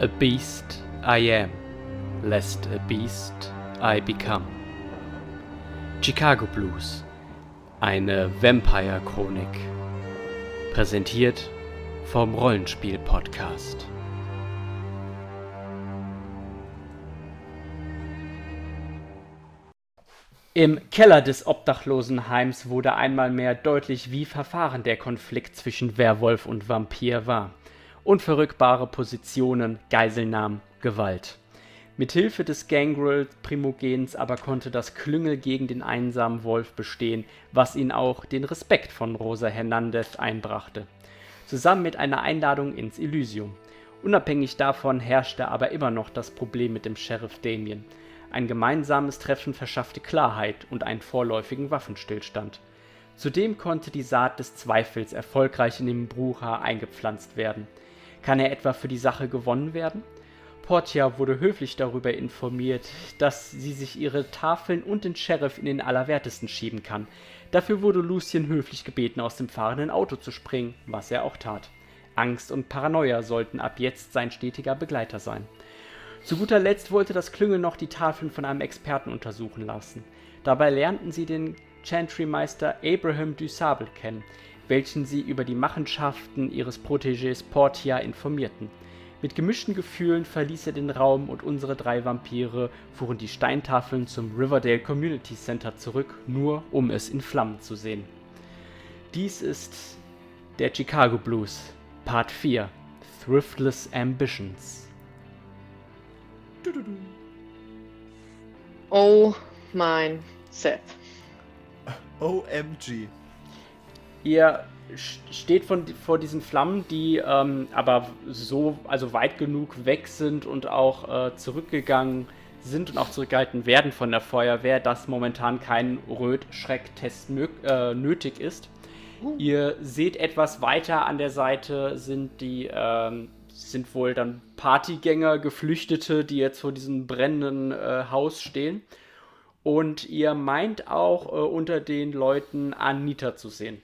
A beast I am, lest a beast I become. Chicago Blues, eine Vampire-Chronik. Präsentiert vom Rollenspiel-Podcast. Im Keller des Obdachlosenheims wurde einmal mehr deutlich, wie verfahren der Konflikt zwischen Werwolf und Vampir war unverrückbare Positionen, Geiselnahmen, Gewalt. Mithilfe des Gangrel-Primogens aber konnte das Klüngel gegen den einsamen Wolf bestehen, was ihn auch den Respekt von Rosa Hernandez einbrachte. Zusammen mit einer Einladung ins Elysium. Unabhängig davon herrschte aber immer noch das Problem mit dem Sheriff Damien. Ein gemeinsames Treffen verschaffte Klarheit und einen vorläufigen Waffenstillstand. Zudem konnte die Saat des Zweifels erfolgreich in den Brucher eingepflanzt werden – kann er etwa für die Sache gewonnen werden? Portia wurde höflich darüber informiert, dass sie sich ihre Tafeln und den Sheriff in den Allerwertesten schieben kann. Dafür wurde Lucien höflich gebeten, aus dem fahrenden Auto zu springen, was er auch tat. Angst und Paranoia sollten ab jetzt sein stetiger Begleiter sein. Zu guter Letzt wollte das Klüngel noch die Tafeln von einem Experten untersuchen lassen. Dabei lernten sie den Chantry-Meister Abraham du Sable kennen, welchen sie über die Machenschaften ihres Protégés Portia informierten. Mit gemischten Gefühlen verließ er den Raum und unsere drei Vampire fuhren die Steintafeln zum Riverdale Community Center zurück, nur um es in Flammen zu sehen. Dies ist der Chicago Blues, Part 4, Thriftless Ambitions. Oh mein Seth. OMG. Ihr steht von, vor diesen Flammen, die ähm, aber so, also weit genug weg sind und auch äh, zurückgegangen sind und auch zurückgehalten werden von der Feuerwehr, dass momentan kein Röt-Schreck-Test äh, nötig ist. Uh. Ihr seht etwas weiter an der Seite sind die, ähm, sind wohl dann Partygänger, Geflüchtete, die jetzt vor diesem brennenden äh, Haus stehen. Und ihr meint auch äh, unter den Leuten Anita zu sehen.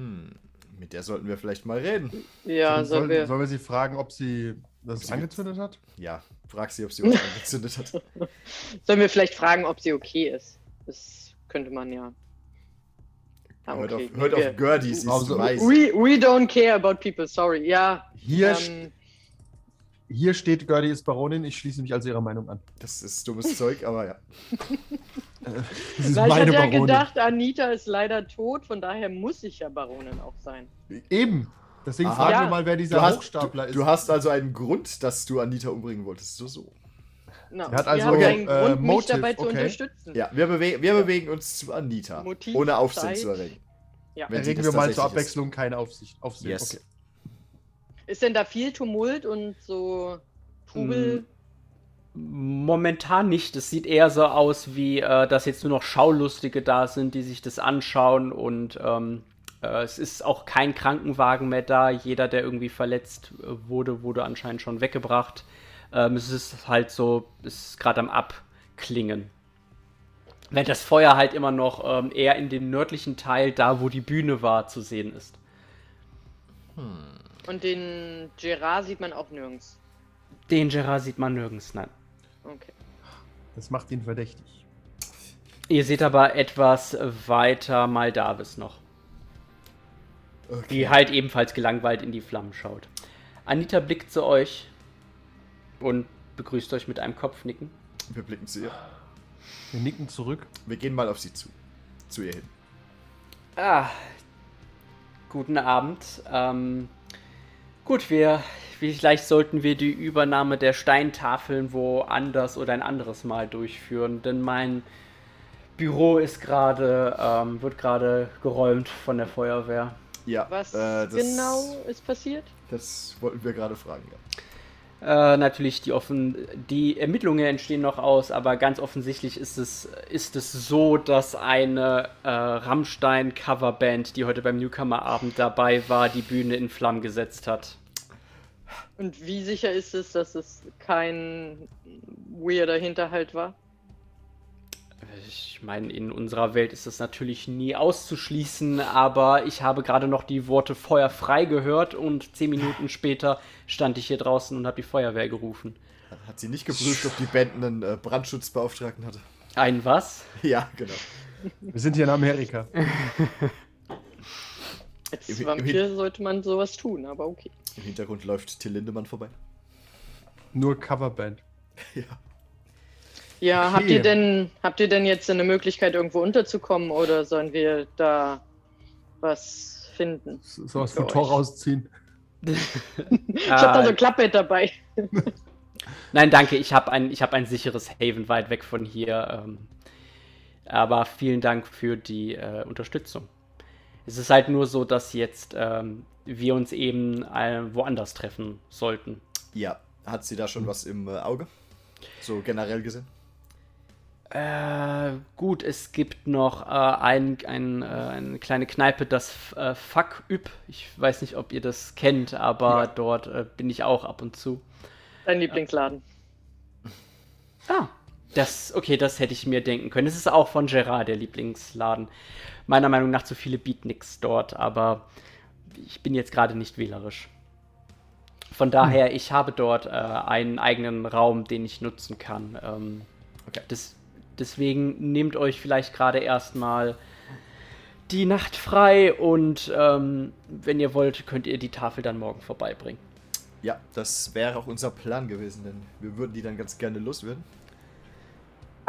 Hm, mit der sollten wir vielleicht mal reden. Ja, sollen, wir... sollen wir sie fragen, ob sie das sie angezündet hat? Ja, frag sie, ob sie was angezündet hat. Sollen wir vielleicht fragen, ob sie okay ist? Das könnte man ja. Ah, okay. Hört auf, hört auf Gertie, sie ist also, we, we don't care about people, sorry. Ja. Hier, ähm, hier steht, Gertie ist Baronin, ich schließe mich also ihrer Meinung an. Das ist dummes Zeug, aber ja. das ist Weil ich hatte ja Baronin. gedacht, Anita ist leider tot, von daher muss ich ja Baronin auch sein. Eben. Deswegen Aha. fragen ja. wir mal, wer dieser hast, Hochstapler du, ist. Du hast also einen Grund, dass du Anita umbringen wolltest. So, so. No, er hat also einen äh, Grund, mich Motive, dabei zu okay. unterstützen. Ja, wir, bewe wir bewegen uns zu Anita, Motiv, ohne Aufsehen Zeit. zu erregen. Ja. Erregen wir mal zur Abwechslung ist. keine Aufsicht. Aufsehen. Yes. Okay. Ist denn da viel Tumult und so Trubel? Momentan nicht. Es sieht eher so aus, wie äh, dass jetzt nur noch Schaulustige da sind, die sich das anschauen und ähm, äh, es ist auch kein Krankenwagen mehr da. Jeder, der irgendwie verletzt äh, wurde, wurde anscheinend schon weggebracht. Ähm, es ist halt so, es ist gerade am Abklingen. Während das Feuer halt immer noch ähm, eher in dem nördlichen Teil, da wo die Bühne war, zu sehen ist. Hm. Und den Gerard sieht man auch nirgends. Den Gerard sieht man nirgends, nein. Okay. Das macht ihn verdächtig. Ihr seht aber etwas weiter Maldavis noch. Okay. Die halt ebenfalls gelangweilt in die Flammen schaut. Anita blickt zu euch und begrüßt euch mit einem Kopfnicken. Wir blicken zu ihr. Wir nicken zurück. Wir gehen mal auf sie zu. Zu ihr hin. Ah. Guten Abend. Ähm, Gut, wir, vielleicht sollten wir die Übernahme der Steintafeln woanders oder ein anderes Mal durchführen, denn mein Büro ist gerade, ähm, wird gerade geräumt von der Feuerwehr. Ja. Was äh, genau ist passiert? Das wollten wir gerade fragen, ja. Äh, natürlich, die, offen, die Ermittlungen entstehen noch aus, aber ganz offensichtlich ist es, ist es so, dass eine äh, Rammstein-Coverband, die heute beim Newcomer-Abend dabei war, die Bühne in Flammen gesetzt hat. Und wie sicher ist es, dass es kein weirder Hinterhalt war? Ich meine, in unserer Welt ist das natürlich nie auszuschließen, aber ich habe gerade noch die Worte Feuer frei gehört und zehn Minuten später stand ich hier draußen und habe die Feuerwehr gerufen. Hat sie nicht geprüft, ob die Band einen äh, Brandschutzbeauftragten hatte? Ein was? Ja, genau. Wir sind hier in Amerika. Als Vampir sollte man sowas tun, aber okay. Im Hintergrund läuft Till Lindemann vorbei. Nur Coverband. Ja. Ja, okay. habt ihr denn habt ihr denn jetzt eine Möglichkeit irgendwo unterzukommen oder sollen wir da was finden? So was für Tor rausziehen. ich habe da so ein Klappbett dabei. Nein, danke, ich habe ein, hab ein sicheres Haven weit weg von hier. Ähm, aber vielen Dank für die äh, Unterstützung. Es ist halt nur so, dass jetzt ähm, wir uns eben äh, woanders treffen sollten. Ja, hat sie da schon was im äh, Auge? So generell gesehen? Äh, gut, es gibt noch äh, ein, ein, äh, eine kleine Kneipe, das äh, Fuck Üb. Ich weiß nicht, ob ihr das kennt, aber ja. dort äh, bin ich auch ab und zu. Dein Lieblingsladen. Ah, das, okay, das hätte ich mir denken können. Es ist auch von Gerard der Lieblingsladen. Meiner Meinung nach zu viele Beatniks dort, aber ich bin jetzt gerade nicht wählerisch. Von daher, hm. ich habe dort äh, einen eigenen Raum, den ich nutzen kann. Ähm, okay. das, Deswegen nehmt euch vielleicht gerade erstmal die Nacht frei und ähm, wenn ihr wollt, könnt ihr die Tafel dann morgen vorbeibringen. Ja, das wäre auch unser Plan gewesen, denn wir würden die dann ganz gerne loswerden.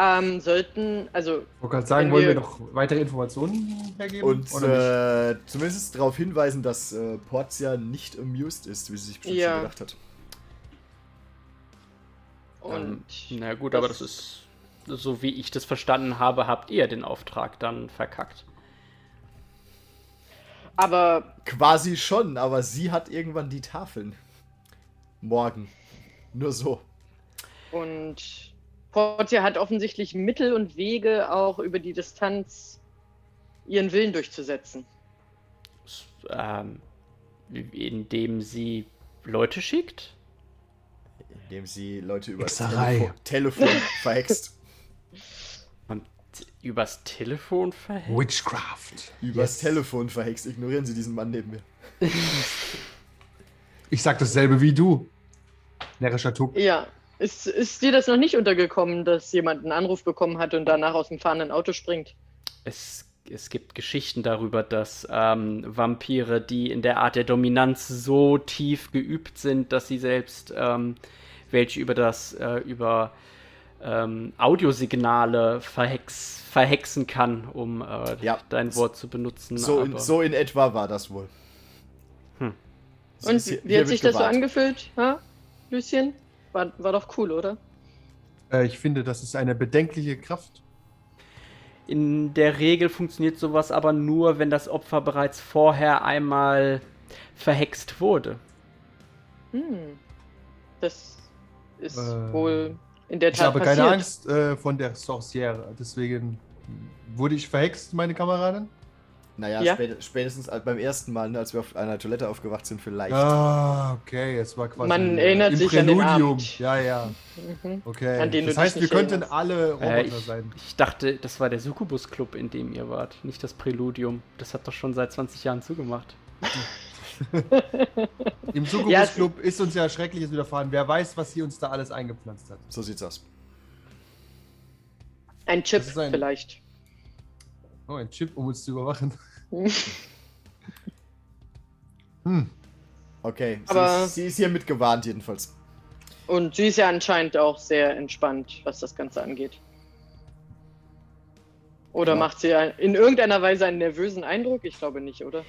Ähm, sollten, also. Ich wollte gerade sagen, wollen wir noch weitere Informationen hergeben? Und äh, zumindest darauf hinweisen, dass äh, Portia nicht amused ist, wie sie sich bestimmt ja. schon gedacht hat. Und. Ähm, na gut, aber das ist so wie ich das verstanden habe, habt ihr den Auftrag dann verkackt. Aber. Quasi schon, aber sie hat irgendwann die Tafeln. Morgen. Nur so. Und Portia hat offensichtlich Mittel und Wege, auch über die Distanz ihren Willen durchzusetzen. Ähm, indem sie Leute schickt? Indem sie Leute über das Telefon, Telefon verhext. Und übers Telefon verhext? Witchcraft. Übers yes. Telefon verhext. Ignorieren Sie diesen Mann neben mir. ich sag dasselbe wie du. Närrischer Tuck. Ja. Ist, ist dir das noch nicht untergekommen, dass jemand einen Anruf bekommen hat und danach aus dem fahrenden Auto springt? Es, es gibt Geschichten darüber, dass ähm, Vampire, die in der Art der Dominanz so tief geübt sind, dass sie selbst ähm, welche über das, äh, über ähm, Audiosignale verhex, verhexen kann, um äh, ja. dein Wort zu benutzen. So in, so in, etwa war das wohl. Hm. Und wie, hat sich das so angefühlt, ha? Lucien? War, war doch cool, oder? Äh, ich finde, das ist eine bedenkliche Kraft. In der Regel funktioniert sowas aber nur, wenn das Opfer bereits vorher einmal verhext wurde. Hm. Das ist äh, wohl in der Tat Ich habe passiert. keine Angst äh, vor der Sorcière, deswegen wurde ich verhext, meine Kameradin. Naja, ja. spätestens beim ersten Mal, ne, als wir auf einer Toilette aufgewacht sind, vielleicht. Ah, okay, es war quasi. Man erinnert sich Präludium. an den Abend. Ja, ja. Mhm. Okay. das heißt, wir könnten alle Roboter äh, ich, sein. Ich dachte, das war der Succubus-Club, in dem ihr wart, nicht das Präludium. Das hat doch schon seit 20 Jahren zugemacht. Im Succubus-Club ja, ist uns ja Schreckliches widerfahren. Wer weiß, was sie uns da alles eingepflanzt hat. So sieht's aus. Ein Chip ein... vielleicht. Oh, ein Chip, um uns zu überwachen. Hm. Okay, Aber sie, ist, sie ist hiermit gewarnt jedenfalls. Und sie ist ja anscheinend auch sehr entspannt, was das Ganze angeht. Oder ja. macht sie in irgendeiner Weise einen nervösen Eindruck? Ich glaube nicht, oder?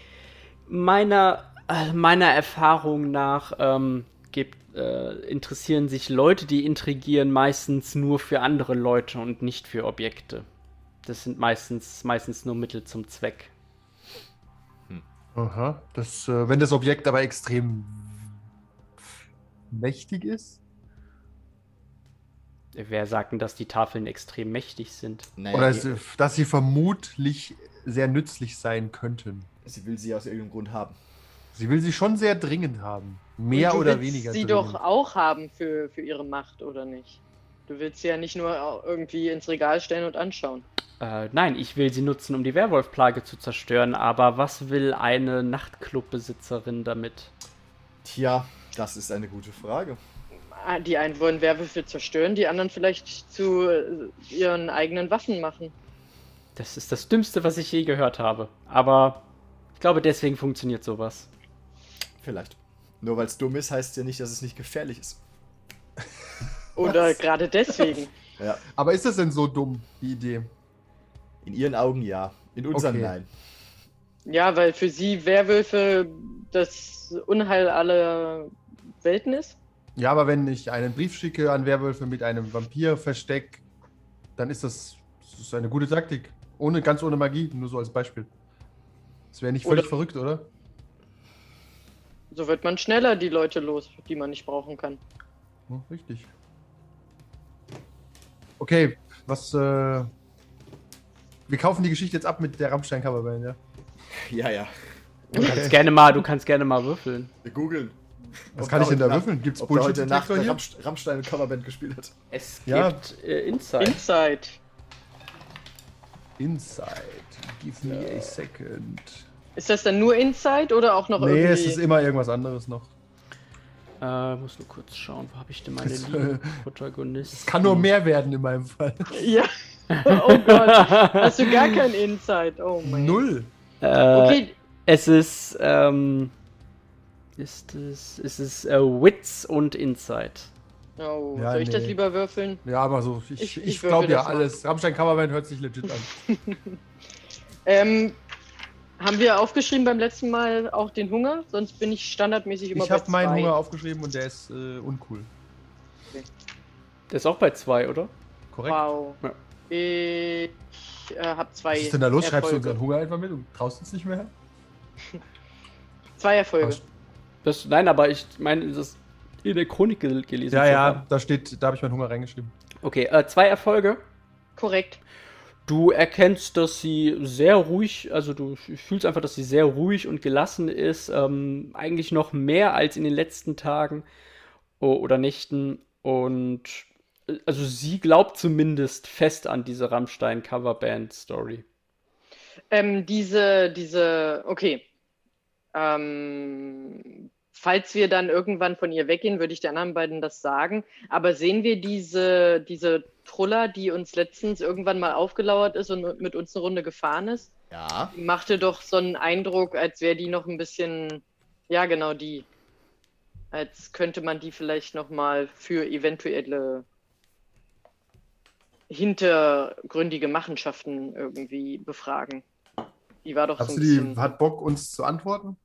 Meiner äh, meiner Erfahrung nach ähm, gibt, äh, interessieren sich Leute, die intrigieren, meistens nur für andere Leute und nicht für Objekte. Das sind meistens, meistens nur Mittel zum Zweck. Aha. Das, äh, wenn das Objekt aber extrem mächtig ist? Wer sagt denn, dass die Tafeln extrem mächtig sind? Naja, Oder dass sie vermutlich sehr nützlich sein könnten. Sie will sie aus irgendeinem Grund haben. Sie will sie schon sehr dringend haben. Mehr oder weniger. Sie dringend. doch auch haben für, für ihre Macht, oder nicht? Du willst sie ja nicht nur irgendwie ins Regal stellen und anschauen. Äh, nein, ich will sie nutzen, um die Werwolfplage zu zerstören, aber was will eine Nachtclubbesitzerin damit? Tja, das ist eine gute Frage. Ah, die einen wollen Werwölfe zerstören, die anderen vielleicht zu äh, ihren eigenen Waffen machen. Das ist das Dümmste, was ich je gehört habe. Aber ich glaube, deswegen funktioniert sowas. Vielleicht. Nur weil es dumm ist, heißt ja nicht, dass es nicht gefährlich ist. Oder gerade deswegen. Ja. Aber ist das denn so dumm, die Idee? In ihren Augen ja. In unseren Okay. nein. Ja, weil für sie Werwölfe das Unheil aller Welten ist. Ja, aber wenn ich einen Brief schicke an Werwölfe mit einem Vampir-Versteck, dann ist das, das ist eine gute Taktik. Ohne, ganz ohne Magie, nur so als Beispiel. Das wäre nicht völlig Oder- verrückt, oder? So wird man schneller die Leute los, die man nicht brauchen kann. Ja, richtig. Okay, was, äh. Wir kaufen die Geschichte jetzt ab mit der Rammstein-Coverband, ja? Ja, ja. Du kannst gerne mal, du kannst gerne mal würfeln. Wir googeln. Was Ob kann ich denn da würfeln? Gibt's Ob da heute Nacht hier? Rammst Rammstein Coverband gespielt hat. Es Ja. gibt äh, Insight. Inside. Inside. Give me a second. Ist das dann nur Inside oder auch noch Nee, irgendwie? es ist immer irgendwas anderes noch. Äh, muss nur kurz schauen, wo habe ich denn meine Das, lieben Protagonisten? Es kann nur mehr werden in meinem Fall. Ja. Oh Gott. Hast du gar kein Inside? Oh mein. Null. Äh, Okay, Es ist, ähm, ist es, ist es äh, Wits und Insight. oh, Ja, soll ich das nee. lieber würfeln? Ja, aber so, ich, Ich- ich, ich glaube ja alles. Rammstein Coverband hört sich legit an. Ähm, haben wir aufgeschrieben beim letzten Mal auch den Hunger? Sonst bin ich standardmäßig immer Ich habe meinen zwei. Hunger aufgeschrieben und der ist äh, uncool. Der ist auch bei zwei, oder? Korrekt. Wow. Ja. Ich äh, habe zwei Was ist denn da los? Schreibst du unseren Hunger einfach mit und traust uns nicht mehr? Zwei Erfolge. Das, nein, aber ich meine, das in der Chronik gel gelesen. Ja, ja, haben. da steht, da habe ich meinen Hunger reingeschrieben. Okay, äh, zwei Erfolge. Korrekt. Du erkennst, dass sie sehr ruhig, also du fühlst einfach, dass sie sehr ruhig und gelassen ist. Ähm, eigentlich noch mehr als in den letzten Tagen oder Nächten. Und äh, also sie glaubt zumindest fest an diese Rammstein-Coverband-Story. Ähm, diese, diese, okay. Ähm, falls wir dann irgendwann von ihr weggehen, würde ich den anderen beiden das sagen. Aber sehen wir diese, diese Truller, die uns letztens irgendwann mal aufgelauert ist und mit uns eine Runde gefahren ist? Ja. Die machte doch so einen Eindruck, als wäre die noch ein bisschen, ja genau die. Als könnte man die vielleicht noch mal für eventuelle hintergründige Machenschaften irgendwie befragen. Die war doch Hat so ein bisschen. die, hat Bock, uns zu antworten?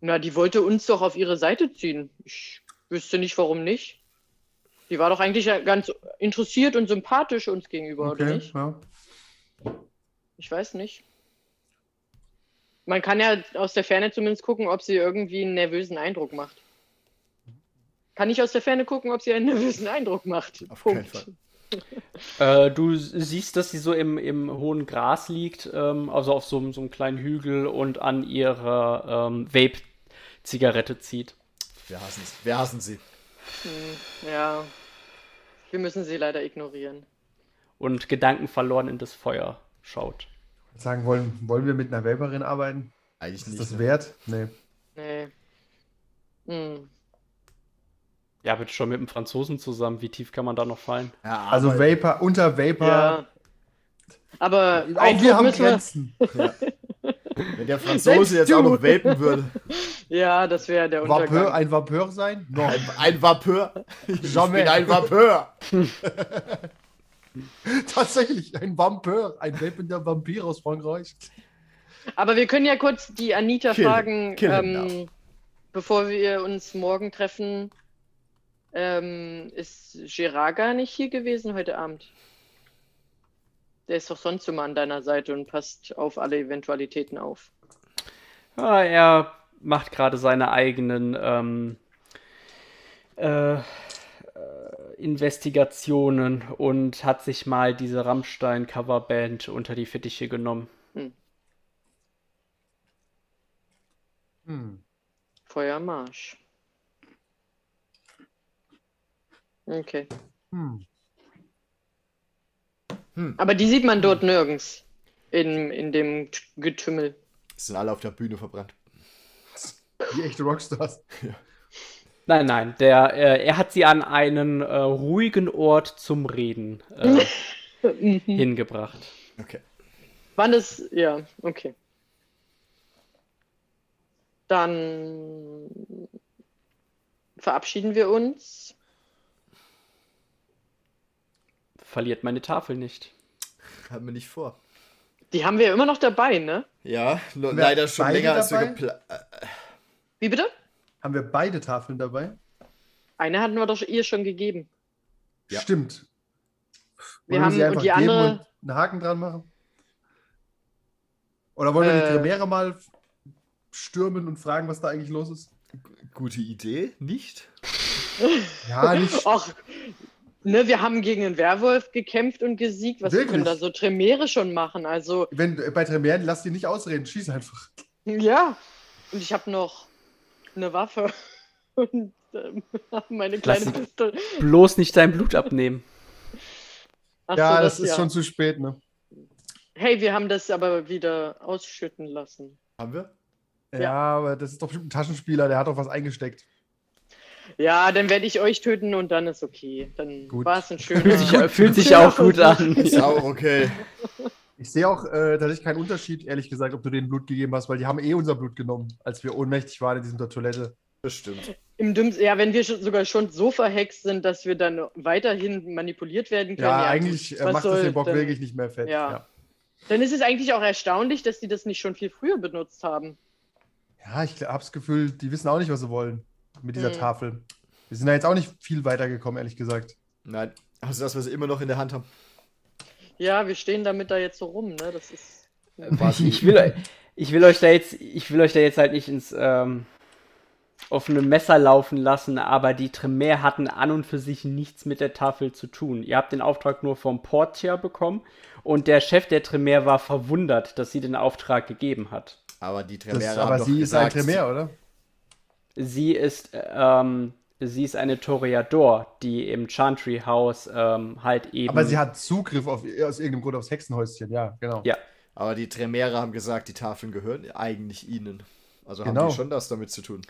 Na, die wollte uns doch auf ihre Seite ziehen. Ich wüsste nicht, warum nicht. Die war doch eigentlich ganz interessiert und sympathisch uns gegenüber, oder nicht? ja. Ich weiß nicht. Man kann ja aus der Ferne zumindest gucken, ob sie irgendwie einen nervösen Eindruck macht. Kann ich aus der Ferne gucken, ob sie einen nervösen Eindruck macht? Auf Punkt. keinen Fall. Äh, du siehst, dass sie so im, im hohen Gras liegt, ähm, also auf so, einem- so einem kleinen Hügel und an ihrer ähm, Vape-Zigarette zieht. Wir hassen sie. Wir hassen sie. Hm, ja. Wir müssen sie leider ignorieren. Und gedankenverloren in das Feuer schaut. Sagen, wollen, wollen wir mit einer Vaperin arbeiten? Eigentlich Ist nicht. das ne? wert? Nee. Nee. Hm. Ja, bitte schon mit dem Franzosen zusammen. Wie tief kann man da noch fallen? Ja, Also Vapor, unter Vapor. Ja. Aber Auch wir haben Grenzen. Wenn der Franzose Selbst jetzt du. auch noch vapen würde. Ja, das wäre der Vapeur, Untergang. ein Vapeur sein? No. Ein, ein Vapeur. Ich Jamais. bin ein Vapeur. Tatsächlich, ein Vampir. Ein vapender Vampir aus Frankreich. Aber wir können ja kurz die Anita Kill fragen, Kill ähm, bevor wir uns morgen treffen. Ähm, ist Gerard gar nicht hier gewesen heute Abend? Der ist doch sonst immer an deiner Seite und passt auf alle Eventualitäten auf. Ja, er macht gerade seine eigenen ähm, äh, äh, Investigationen und hat sich mal diese Rammstein-Coverband unter die Fittiche genommen. Hm. Feuermarsch. Okay. Hm. Aber die sieht man dort nirgends. In, in dem Getümmel. Sind alle auf der Bühne verbrannt. Wie echte Rockstars. Nein, nein, der, äh, er hat sie an einen äh, ruhigen Ort zum Reden äh, Mhm. hingebracht. Okay. Wann ist. Ja, okay. Dann verabschieden wir uns. Verliert meine Tafel nicht. Haben wir nicht vor. Die haben wir immer noch dabei, ne? Ja, leider schon länger als wir geplant. Wie bitte? Haben wir beide Tafeln dabei? Eine hatten wir doch ihr schon gegeben. Ja. Stimmt. Wir Wollen haben- sie und einfach die geben andere- und einen Haken dran machen? Oder wollen wir die Äh. Tremere mal stürmen und fragen, was da eigentlich los ist? Gute Idee, nicht? Ja, nicht. Ach, ne, wir haben gegen einen Werwolf gekämpft und gesiegt. Was Wirklich? können da so Tremere schon machen? Also, Wenn, bei Tremeren, lass die nicht ausreden, schieß einfach. ja. Und ich habe noch eine Waffe. Und ähm, meine kleine Pistole. Bloß nicht dein Blut abnehmen. Ach ja, so, das, ist ja. schon zu spät, ne? Hey, wir haben das aber wieder ausschütten lassen. Haben wir? Ja, Ja. aber das ist doch bestimmt ein Taschenspieler, der hat doch was eingesteckt. Ja, dann werde ich euch töten und dann ist okay. Dann Gut. war es ein schöner. Fühlt sich, fühlt sich auch gut an. Ist auch okay. Ich sehe auch äh, tatsächlich keinen Unterschied, ehrlich gesagt, ob du denen Blut gegeben hast, weil die haben eh unser Blut genommen, als wir ohnmächtig waren in dieser Toilette. Bestimmt. Im dümmsten, ja, wenn wir schon, sogar schon so verhext sind, dass wir dann weiterhin manipuliert werden können. Ja, ja eigentlich äh, was macht es soll den Bock denn- wirklich nicht mehr fett. Ja. Ja, Dann ist es eigentlich auch erstaunlich, dass die das nicht schon viel früher benutzt haben. ja ich habe das Gefühl, die wissen auch nicht, was sie wollen mit dieser Hm. Tafel. Wir sind da jetzt auch nicht viel weitergekommen, ehrlich gesagt. Nein. Also, dass wir sie immer noch in der Hand haben. Ja, wir stehen damit da jetzt so rum, ne? Das ist. Quasi. Ich will, ich will euch da jetzt, ich will euch da jetzt halt nicht ins ähm, offene Messer laufen lassen, aber die Tremere hatten an und für sich nichts mit der Tafel zu tun. Ihr habt den Auftrag nur vom Portier bekommen und der Chef der Tremere war verwundert, dass sie den Auftrag gegeben hat. Aber die Das, Tremere haben aber doch sie ist ein gesagt, Tremere, oder? Sie ist, ähm, sie ist eine Toreador, die im Chantry House ähm, halt eben. Aber sie hat Zugriff auf, aus irgendeinem Grund aufs Hexenhäuschen, ja, genau. Ja. Aber die Tremere haben gesagt, die Tafeln gehören eigentlich ihnen. Also haben Genau. die schon das damit zu tun.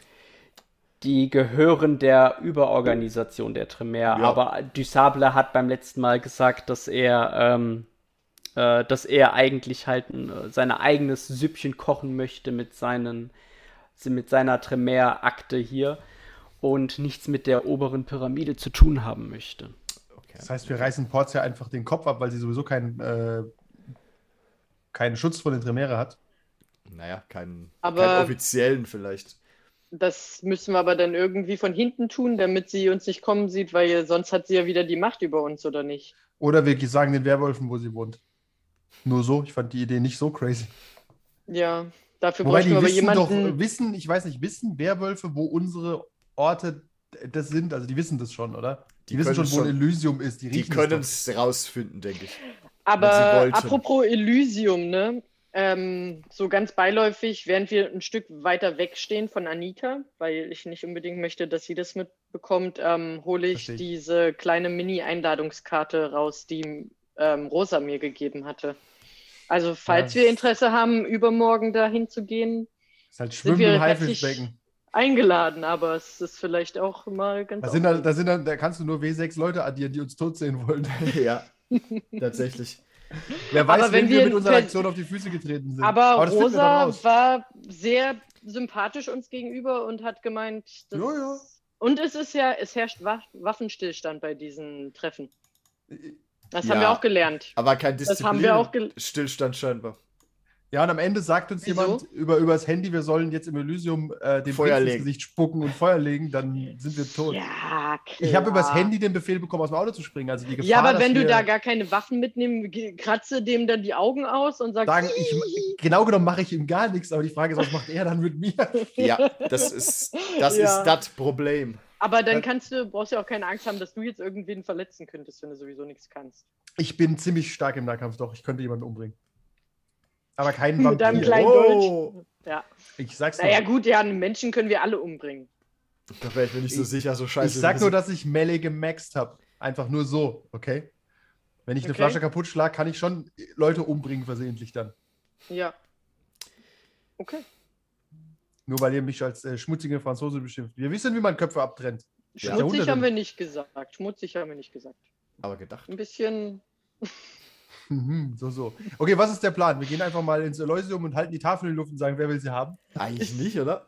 Die gehören der Überorganisation der Tremere, Ja. aber Dusable hat beim letzten Mal gesagt, dass er, ähm, äh, dass er eigentlich halt ein, sein eigenes Süppchen kochen möchte mit seinen, mit seiner Tremere-Akte hier und nichts mit der oberen Pyramide zu tun haben möchte. Okay. Das heißt, wir reißen Portia einfach den Kopf ab, weil sie sowieso keinen, äh, keinen Schutz vor den Tremere hat. Naja, keinen, Aber- keinen offiziellen vielleicht. Das müssen wir aber dann irgendwie von hinten tun, damit sie uns nicht kommen sieht, weil sonst hat sie ja wieder die Macht über uns, oder nicht? Oder wir sagen den Werwölfen, wo sie wohnt. Nur so, ich fand die Idee nicht so crazy. Ja, dafür Wobei bräuchten wir aber wissen doch, jemanden. wissen, ich weiß nicht, wissen Werwölfe, wo unsere Orte das sind? Also die wissen das schon, oder? Die, Die wissen schon, wo Elysium ist. Die, Die können es rausfinden, denke ich. Aber apropos Elysium, ne? Ähm, so ganz beiläufig, während wir ein Stück weiter wegstehen von Anita, weil ich nicht unbedingt möchte, dass sie das mitbekommt, ähm, hole ich Verstehe ich. diese kleine Mini-Einladungskarte raus, die ähm, Rosa mir gegeben hatte. Also, falls Ja, wir Interesse haben, übermorgen dahin zu gehen, ist halt sind Schwimmen wir im herzlich Haifischbecken. Eingeladen, aber es ist vielleicht auch mal ganz Da, sind da, da, sind da, da kannst du nur W6 Leute addieren, die uns tot sehen wollen. ja, tatsächlich. Wer weiß, Aber wenn wir wir mit unserer Aktion auf die Füße getreten sind. Aber, dann Rosa war sehr sympathisch uns gegenüber und hat gemeint, dass Ja, ja. und es ist ja, es herrscht Wa Waffenstillstand bei diesen Treffen. Das haben Ja. wir auch gelernt. Aber kein Das Disziplin. haben wir auch gel- Stillstand scheinbar. Ja, und am Ende sagt uns Wieso? jemand über, über das Handy, wir sollen jetzt im Elysium äh, den Feuer ins. Gesicht spucken und Feuer legen, dann sind wir tot. Ja, klar. Ich habe übers Handy den Befehl bekommen, aus dem Auto zu springen. Also die Gefahr, Ja, aber wenn du da gar keine Waffen mitnimmst, ge- kratze dem dann die Augen aus und sagst, sagen, ich, genau genommen mache ich ihm gar nichts, aber die Frage ist, was macht er dann mit mir? Ja, das ist das Ja. ist das Problem. aber dann dann- kannst du, brauchst du ja auch keine Angst haben, dass du jetzt irgendwen verletzen könntest, wenn du sowieso nichts kannst. Ich bin ziemlich stark im Nahkampf, doch. Ich könnte jemanden umbringen. Aber keinen Mit deinem Vampir. kleinen Oh. Deutsch. Ja. Ich sag's Naja, nur. gut, ja, einen Menschen können wir alle umbringen. Da wäre ich mir nicht so Ich- sicher, so scheiße. Ich sag nur, dass ich Melee gemaxt habe. Einfach nur so, okay? Wenn ich eine Okay. Flasche kaputt schlage, kann ich schon Leute umbringen versehentlich dann. Ja. Okay. Nur weil ihr mich als äh, schmutzige Franzose beschimpft. Wir wissen, wie man Köpfe abtrennt. Ja. Schmutzig Jahrhunderte. haben wir nicht gesagt. Schmutzig haben wir nicht gesagt. Aber gedacht. Ein bisschen. Mhm, so, so. Okay, was ist der Plan? Wir gehen einfach mal ins Elysium und halten die Tafel in die Luft und sagen, wer will sie haben. Eigentlich nicht, oder?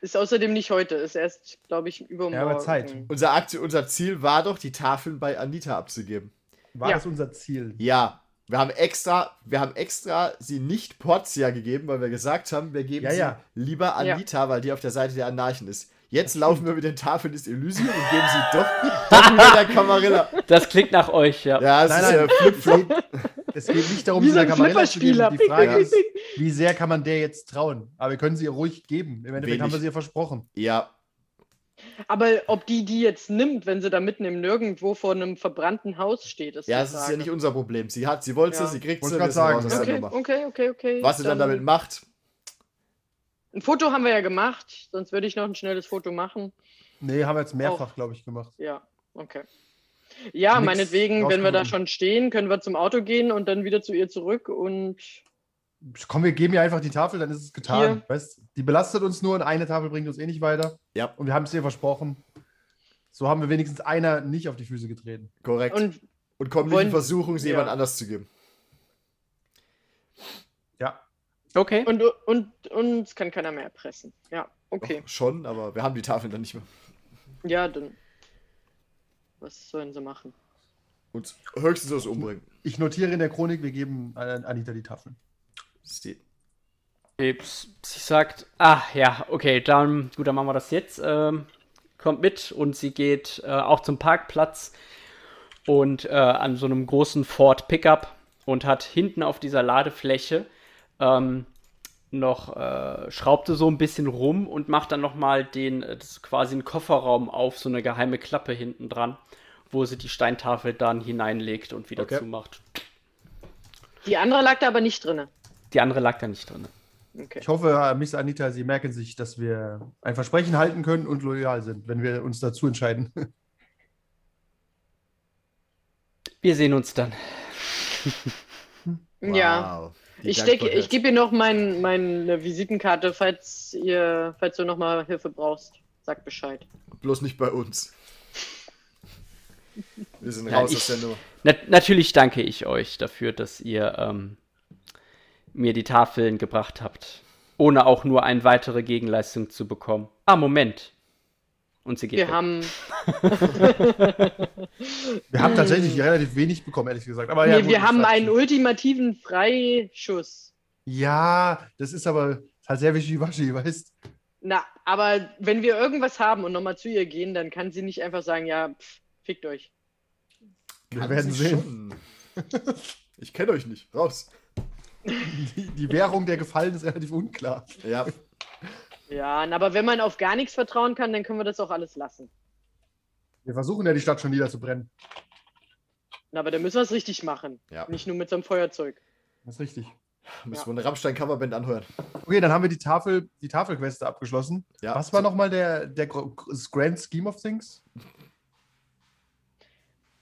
Ist außerdem nicht heute, ist erst, glaube ich, übermorgen. Ja, aber Zeit. Unser, Aktion, unser Ziel war doch, die Tafeln bei Anita abzugeben. War Ja. das unser Ziel? Ja. Wir haben extra, wir haben extra sie nicht Portia gegeben, weil wir gesagt haben, wir geben Ja, sie ja. lieber Anita, weil die auf der Seite der Anarchen ist. Jetzt laufen wir mit den Tafeln des Elysium und geben sie doch, der Camarilla. Das klingt nach euch, ja. Ja, es Nein, ist nein. äh, Flip-Flop. Es geht nicht darum, Wie sie so Camarilla zu geben. Die Frage ist, wie sehr kann man der jetzt trauen? Aber wir können sie ihr ruhig geben. Im Endeffekt Wenig. haben wir sie ihr versprochen. Ja, Aber ob die die jetzt nimmt, wenn sie da mitten im Nirgendwo vor einem verbrannten Haus steht, ist ja, es ist ja nicht unser Problem. Sie hat, sie wollte Ja. sie, sie kriegt sie, raus sagen. aus der Okay, okay, okay, okay. Was sie dann damit macht, Ein Foto haben wir ja gemacht, sonst würde ich noch ein schnelles Foto machen. Nee, haben wir jetzt mehrfach, glaube ich, gemacht. Ja, okay. Ja, Nix meinetwegen, wenn wir da schon stehen, können wir zum Auto gehen und dann wieder zu ihr zurück und Komm, wir geben ihr einfach die Tafel, dann ist es getan. Weißt, die belastet uns nur und eine Tafel bringt uns eh nicht weiter. Ja. Und wir haben es ihr versprochen. So haben wir wenigstens einer nicht auf die Füße getreten. korrekt. Und, und kommen nicht in Versuchung, sie ja. jemand anders zu geben. Ja. Okay. und und uns kann keiner mehr erpressen. Ja, okay. Doch, schon, aber wir haben die Tafeln dann nicht mehr. Ja, dann was sollen sie machen? Und höchstens das umbringen. Ich notiere in der Chronik, wir geben an Anita die Tafeln. Sie sagt, ah ja, okay, dann, gut, dann machen wir das jetzt. Ähm, kommt mit und sie geht äh, auch zum Parkplatz und äh, an so einem großen Ford Pickup und hat hinten auf dieser Ladefläche ähm, noch, äh, schraubte so ein bisschen rum und macht dann nochmal den, äh, quasi ein Kofferraum auf, so eine geheime Klappe hinten dran, wo sie die Steintafel dann hineinlegt und wieder Okay. zumacht. Die andere lag da aber nicht drin. Die andere lag da nicht drin. Okay. Ich hoffe, äh, Miss Anita, Sie merken sich, dass wir ein Versprechen halten können und loyal sind, wenn wir uns dazu entscheiden. Wir sehen uns dann. Ja. Wow. Die Ich stecke, ich gebe ihr noch mein, meine Visitenkarte, falls ihr, falls du nochmal Hilfe brauchst. Sag Bescheid. Bloß nicht bei uns. Wir sind Ja, raus ich- aus der Nummer. Na, natürlich danke ich euch dafür, dass ihr ähm, mir die Tafeln gebracht habt, ohne auch nur eine weitere Gegenleistung zu bekommen. Ah, Moment. Und sie geht Wir weg. haben. Wir haben tatsächlich relativ wenig bekommen, ehrlich gesagt. Aber ja, nee, gut, wir haben einen ultimativen Freischuss. Ja, das ist aber halt sehr wischiwaschi, weißt Na, aber wenn wir irgendwas haben und nochmal zu ihr gehen, dann kann sie nicht einfach sagen, ja, pff, fickt euch. Wir Kann werden sie sehen. Ich kenne euch nicht. Raus. Die, die Währung der Gefallen ist relativ unklar. Ja. Ja, aber wenn man auf gar nichts vertrauen kann, dann können wir das auch alles lassen. Wir versuchen ja, die Stadt schon niederzubrennen. Na, aber dann müssen wir es richtig machen. Ja. Nicht nur mit so einem Feuerzeug. Das ist richtig. Müssen wir eine Rammstein-Coverband anhören. Okay, dann haben wir die Tafel, die Tafelqueste abgeschlossen. Ja. Was war nochmal der, der Grand Scheme of Things?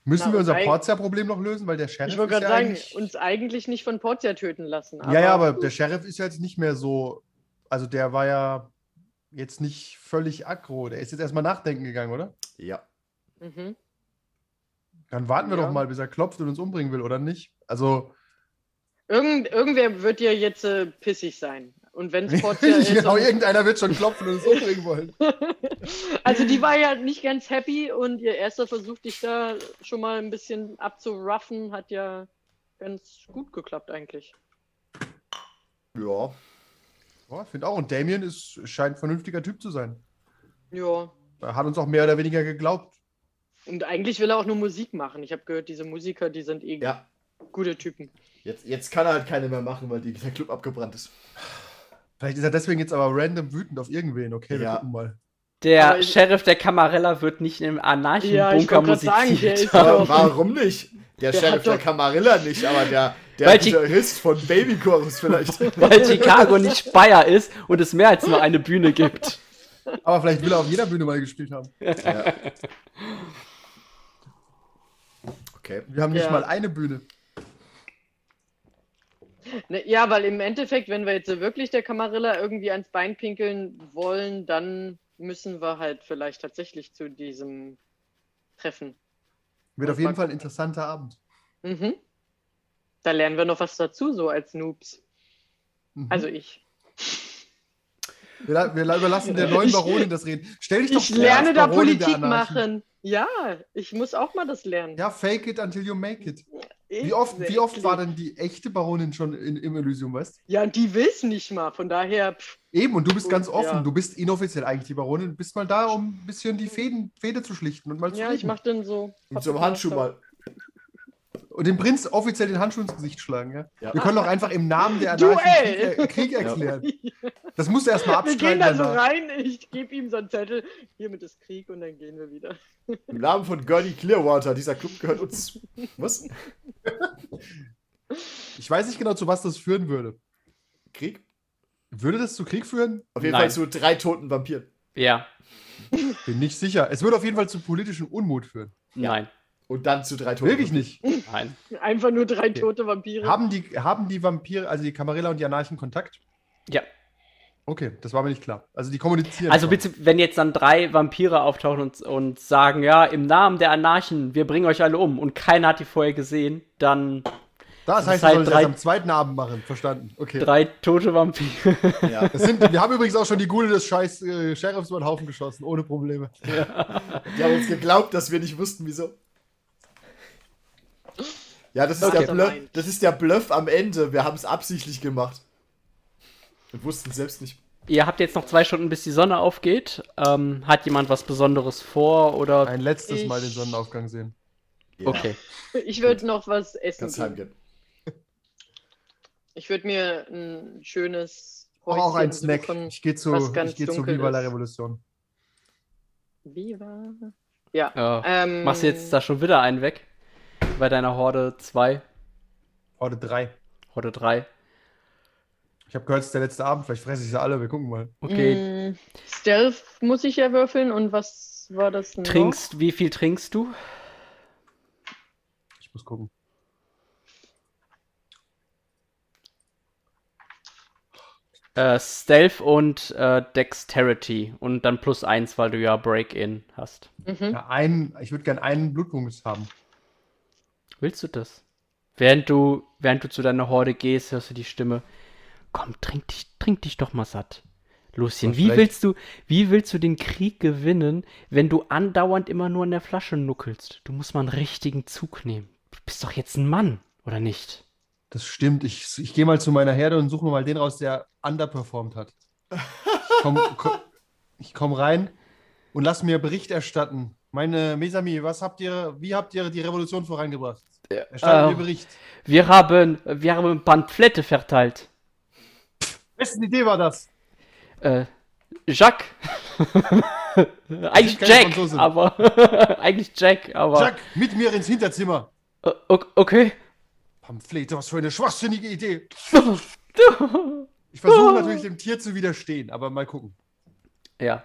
Müssen Na, wir unser Portia-Problem noch lösen, weil der Sheriff Ich wollte ist gerade ja sagen, eigentlich- uns eigentlich nicht von Portia töten lassen. ja, ja, aber der Sheriff ist ja jetzt nicht mehr so. Also der war ja jetzt nicht völlig aggro. Der ist jetzt erstmal nachdenken gegangen, oder? Ja. Mhm. Dann warten wir Ja. doch mal, bis er klopft und uns umbringen will, oder nicht? Also, Irgend, irgendwer wird ja jetzt äh, pissig sein. Und wenn es Portia ist. genau, irgendeiner wird schon klopfen und uns umbringen wollen. also die war ja nicht ganz happy und ihr erster Versuch, dich da schon mal ein bisschen abzuraffen, hat ja ganz gut geklappt eigentlich. Ja. Ja, ich finde auch. Und Damien ist, scheint ein vernünftiger Typ zu sein. Ja. Er hat uns auch mehr oder weniger geglaubt. Und eigentlich will er auch nur Musik machen. Ich habe gehört, diese Musiker, die sind eh Ja. gute Typen. Jetzt, jetzt kann er halt keine mehr machen, weil die, der Club abgebrannt ist. Vielleicht ist er deswegen jetzt aber random wütend auf irgendwen. Okay, wir Ja. gucken mal. Der ich- Sheriff der Camarilla wird nicht im Ja, Anarchenbunker sagen, der musiziert. doch- warum nicht? Der, Der Sheriff der Camarilla nicht, aber der, der Weil Gitarrist von Babychorus vielleicht. weil Chicago nicht Bayer ist und es mehr als nur eine Bühne gibt. Aber vielleicht will er auf jeder Bühne mal gespielt haben. ja. Okay. Wir haben nicht Ja. mal eine Bühne. Ne, ja, weil im Endeffekt, wenn wir jetzt wirklich der Kamarilla irgendwie ans Bein pinkeln wollen, dann müssen wir halt vielleicht tatsächlich zu diesem Treffen. Wird auf jeden Fall ein interessanter Abend. Mhm. Da lernen wir noch was dazu, so als Noobs. Mhm. Also ich. wir, wir la- überlassen der neuen Ich- Baronin das Reden. Stell dich doch Ich vor lerne da Politik machen. Ja, ich muss auch mal das lernen. Ja, fake it until you make it. Ich- Wie oft, wie oft war denn die echte Baronin schon in, im Elysium, weißt Ja, und die will es nicht mal. Von daher, pff, Eben, und du bist Gut, ganz offen. ja. Du bist inoffiziell eigentlich die Baronin. Du bist mal da, um ein bisschen die Fäden, Fäde zu schlichten und mal zu ja, ich reden. mach dann so. Und zum Handschuh mal. Und dem Prinz offiziell den Handschuh ins Gesicht schlagen, ja? Ja. Wir können doch einfach im Namen der Anarchen Duell! Krieg, äh, Krieg erklären. Das musst du erstmal Wir abstreiten. gehen da so rein, ich gebe ihm so einen Zettel, hiermit ist Krieg und dann gehen wir wieder. Im Namen von Gurney Clearwater. Dieser Club gehört uns. Was? Ich weiß nicht genau, zu was das führen würde. Krieg? Würde das zu Krieg führen? Auf jeden Nein. Fall zu drei toten Vampiren. Ja, Bin nicht sicher. Es würde auf jeden Fall zu politischem Unmut führen. nein, Und dann zu drei toten Wirklich nicht. nein. Einfach nur drei tote Vampire. Haben die, haben die Vampire, also die Camarilla und die Anarchen Kontakt? Ja. Okay, das war mir nicht klar. Also die kommunizieren. Also bitte, wenn jetzt dann drei Vampire auftauchen und, und sagen, ja, im Namen der Anarchen, wir bringen euch alle um und keiner hat die vorher gesehen, dann Das das heißt, wir halt sollen es drei- erst am zweiten Abend machen. Verstanden. Okay. drei tote Vampire. Ja. Das sind, wir haben übrigens auch schon die Gule des scheiß äh, Sheriffs über den Haufen geschossen, ohne Probleme. Die haben uns geglaubt, dass wir nicht wussten, wieso. Ja, das ist, Okay. der, Bluff, das ist der Bluff am Ende. Wir haben es absichtlich gemacht. Und wussten es selbst nicht. Ihr habt jetzt noch zwei Stunden, bis die Sonne aufgeht. Ähm, hat jemand was Besonderes vor oder? Ein letztes Ich- Mal den Sonnenaufgang sehen. Ja, Okay. Ich würde noch was essen. Kannst gehen. heimgehen. Ich würde mir ein schönes Aber auch ein Häuschen Snack. suchen. Ich gehe zu, ich geh zu Viva la ist. Revolution. Viva. Ja. Ja. Ähm, Machst du jetzt da schon wieder einen weg? Bei deiner Horde 2, Horde 3. Horde 3. Ich habe gehört, es ist der letzte Abend. Vielleicht fresse ich sie alle. Wir gucken mal. Okay. mm, Stealth muss ich ja würfeln und was war das noch? Trinkst, wie viel trinkst du? Ich muss gucken. Äh, Stealth und äh, Dexterity. Und dann plus eins, weil du ja Break-In hast. Mhm. Ja, einen, ich würde gerne einen Blutpunkt haben. Willst du das? Während du, während du zu deiner Horde gehst, hörst du die Stimme. Komm, trink dich, trink dich doch mal satt. Lucien, wie willst du, wie willst du den Krieg gewinnen, wenn du andauernd immer nur in der Flasche nuckelst? Du musst mal einen richtigen Zug nehmen. Du bist doch jetzt ein Mann, oder nicht? Das stimmt. Ich, ich gehe mal zu meiner Herde und suche mal den raus, der underperformed hat. Ich komme komm, ich komm rein und lass mir Bericht erstatten. Meine Mesami, was habt ihr, wie habt ihr die Revolution vorangebracht? Erstattet äh, mir Bericht. Wir haben, wir haben Pamphlette verteilt. Wessen Idee war das? Äh, Jacques. eigentlich Jack, aber eigentlich Jack, aber Jack, mit mir ins Hinterzimmer. Okay. Pamphlete, was für eine schwachsinnige Idee. Ich versuche natürlich dem Tier zu widerstehen, aber mal gucken. Ja.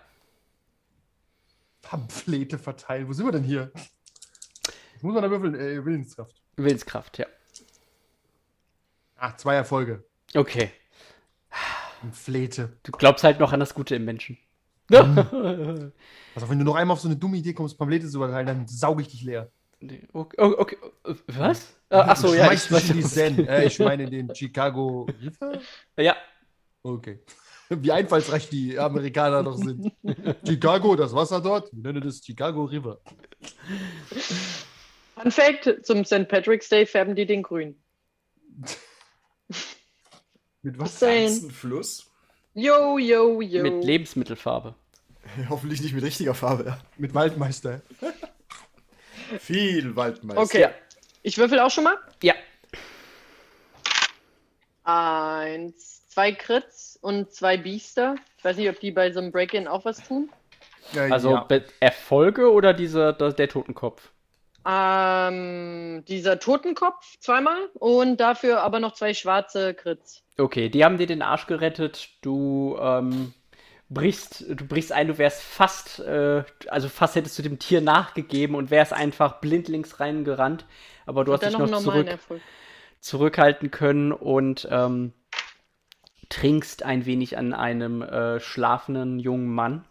Pamphlete verteilen. Wo sind wir denn hier? Was muss man da würfeln? Äh, Willenskraft. Willenskraft, ja. Ah, zwei Erfolge. Okay. Pamphlete. Du glaubst halt noch an das Gute im Menschen. Also, wenn du noch einmal auf so eine dumme Idee kommst, Pamphlete zu verteilen, dann sauge ich dich leer. Nee, okay, okay. Was? Ah, Ach so, ja. Ich weiß, in die Zen. Äh, ich meine in den Chicago River. Ja. Okay. Wie einfallsreich die Amerikaner doch sind. Chicago, das Wasser dort, wir nennen das Chicago River. Fun Fact: Zum St. Patrick's Day färben die den grün. Mit was? Ganzen Fluss. Yo, yo, yo. Mit Lebensmittelfarbe. Hoffentlich nicht mit richtiger Farbe. Ja. Mit Waldmeister. Viel Waldmeister. Okay. Ich würfel auch schon mal. Ja. Eins, zwei Crits und zwei Biester. Ich weiß nicht, ob die bei so einem Break-In auch was tun. Ja, Also ja. Erfolge oder dieser, der, der Totenkopf? Ähm, dieser Totenkopf zweimal und dafür aber noch zwei schwarze Crits. Okay, die haben dir den Arsch gerettet. Du ähm, brichst, du brichst ein, du wärst fast, äh, also fast hättest du dem Tier nachgegeben und wärst einfach blindlings reingerannt. Aber du Und hast dich noch noch zurück, Erfolg. zurückhalten können und ähm, trinkst ein wenig an einem äh, schlafenden jungen Mann